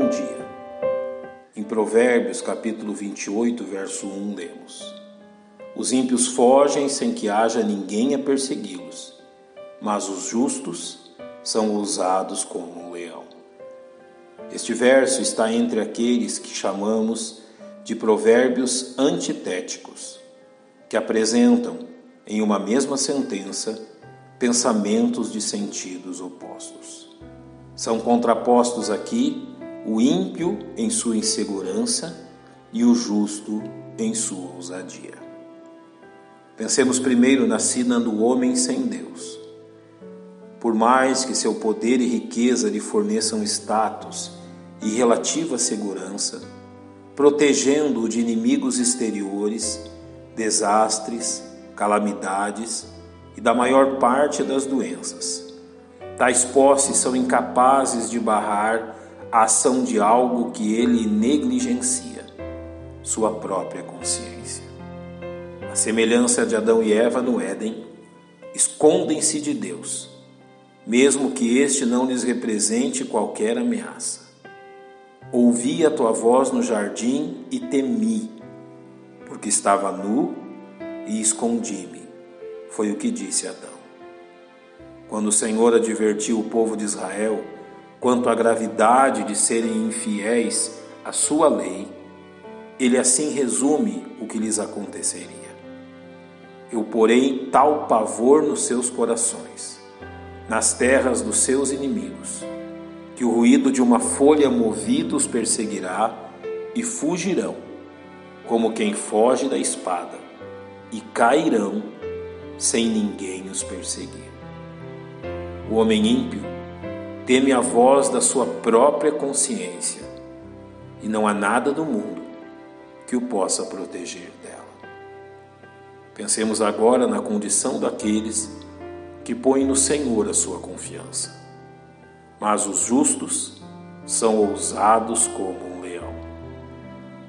bom dia. Em Provérbios, capítulo 28, verso 1, lemos: Os ímpios fogem sem que haja ninguém a persegui-los, mas os justos são usados como um leão. Este verso está entre aqueles que chamamos de provérbios antitéticos, que apresentam, em uma mesma sentença, pensamentos de sentidos opostos. São contrapostos aqui o ímpio em sua insegurança e o justo em sua ousadia. Pensemos primeiro na sina do homem sem Deus. Por mais que seu poder e riqueza lhe forneçam status e relativa segurança, protegendo-o de inimigos exteriores, desastres, calamidades e da maior parte das doenças. Tais posses são incapazes de barrar a ação de algo que ele negligencia, sua própria consciência. A semelhança de Adão e Eva no Éden, escondem-se de Deus, mesmo que este não lhes represente qualquer ameaça. Ouvi a tua voz no jardim e temi, porque estava nu e escondi-me. Foi o que disse Adão. Quando o Senhor advertiu o povo de Israel quanto à gravidade de serem infiéis à sua lei, ele assim resume o que lhes aconteceria. Eu porei tal pavor nos seus corações, nas terras dos seus inimigos, que o ruído de uma folha movida os perseguirá e fugirão, como quem foge da espada, e cairão sem ninguém os perseguir. O homem ímpio teme a voz da sua própria consciência e não há nada do mundo que o possa proteger dela. Pensemos agora na condição daqueles que põem no Senhor a sua confiança mas os justos são ousados como um leão.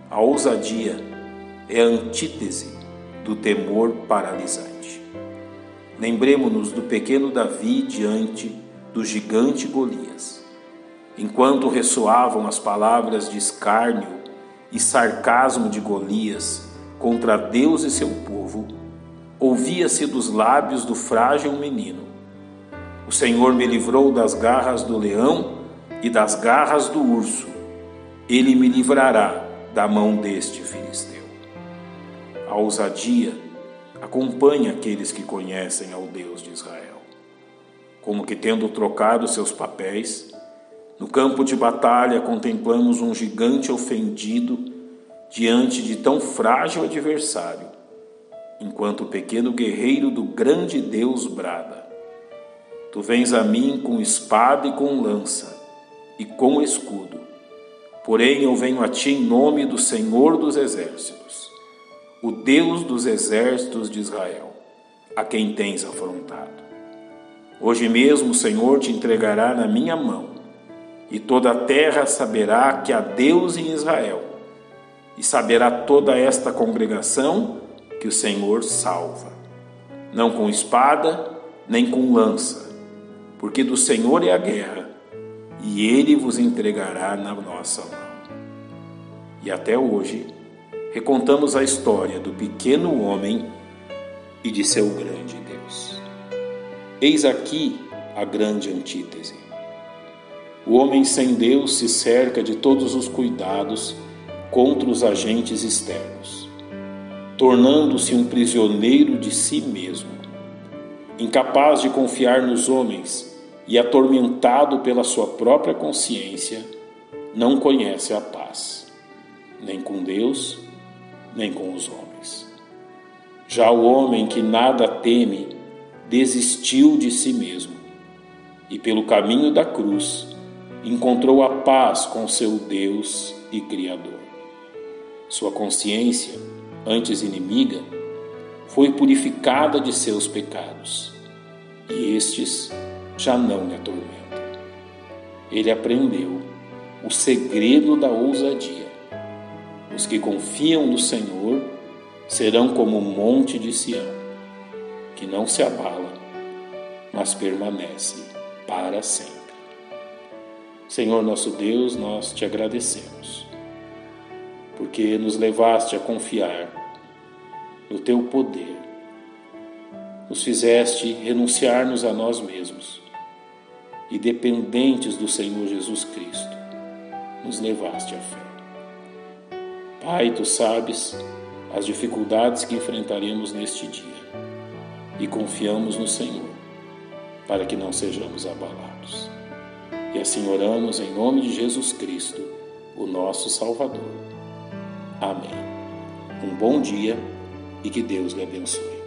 A ousadia é a antítese do temor paralisante. Lembremos-nos do pequeno Davi diante do gigante Golias. Enquanto ressoavam as palavras de escárnio e sarcasmo de Golias contra Deus e seu povo, ouvia-se dos lábios do frágil menino o Senhor me livrou das garras do leão e das garras do urso. Ele me livrará da mão deste filisteu. A ousadia acompanha aqueles que conhecem ao Deus de Israel. Como que tendo trocado seus papéis, no campo de batalha contemplamos um gigante ofendido diante de tão frágil adversário, enquanto o pequeno guerreiro do grande Deus brada: Tu vens a mim com espada e com lança, e com escudo. Porém, eu venho a ti em nome do Senhor dos Exércitos, o Deus dos exércitos de Israel, a quem tens afrontado. Hoje mesmo o Senhor te entregará na minha mão, e toda a terra saberá que há Deus em Israel, e saberá toda esta congregação que o Senhor salva, não com espada, nem com lança, porque do Senhor é a guerra, e ele vos entregará na nossa mão. E até hoje, recontamos a história do pequeno homem e de seu grande Deus. Eis aqui a grande antítese. O homem sem Deus se cerca de todos os cuidados contra os agentes externos, tornando-se um prisioneiro de si mesmo, incapaz de confiar nos homens e atormentado pela sua própria consciência, não conhece a paz, nem com Deus, nem com os homens. Já o homem que nada teme desistiu de si mesmo e, pelo caminho da cruz, encontrou a paz com seu Deus e Criador. Sua consciência, antes inimiga, foi purificada de seus pecados, e estes já não lhe atormenta. Ele aprendeu o segredo da ousadia. Os que confiam no Senhor serão como o monte de Sião, que não se abala, mas permanece para sempre. Senhor nosso Deus, nós te agradecemos, porque nos levaste a confiar no teu poder, nos fizeste renunciar-nos a nós mesmos e, dependentes do Senhor Jesus Cristo, nos levaste à fé. Pai, tu sabes as dificuldades que enfrentaremos neste dia e confiamos no Senhor para que não sejamos abalados. E assim oramos em nome de Jesus Cristo, o nosso Salvador. Amém. Um bom dia e que Deus lhe abençoe.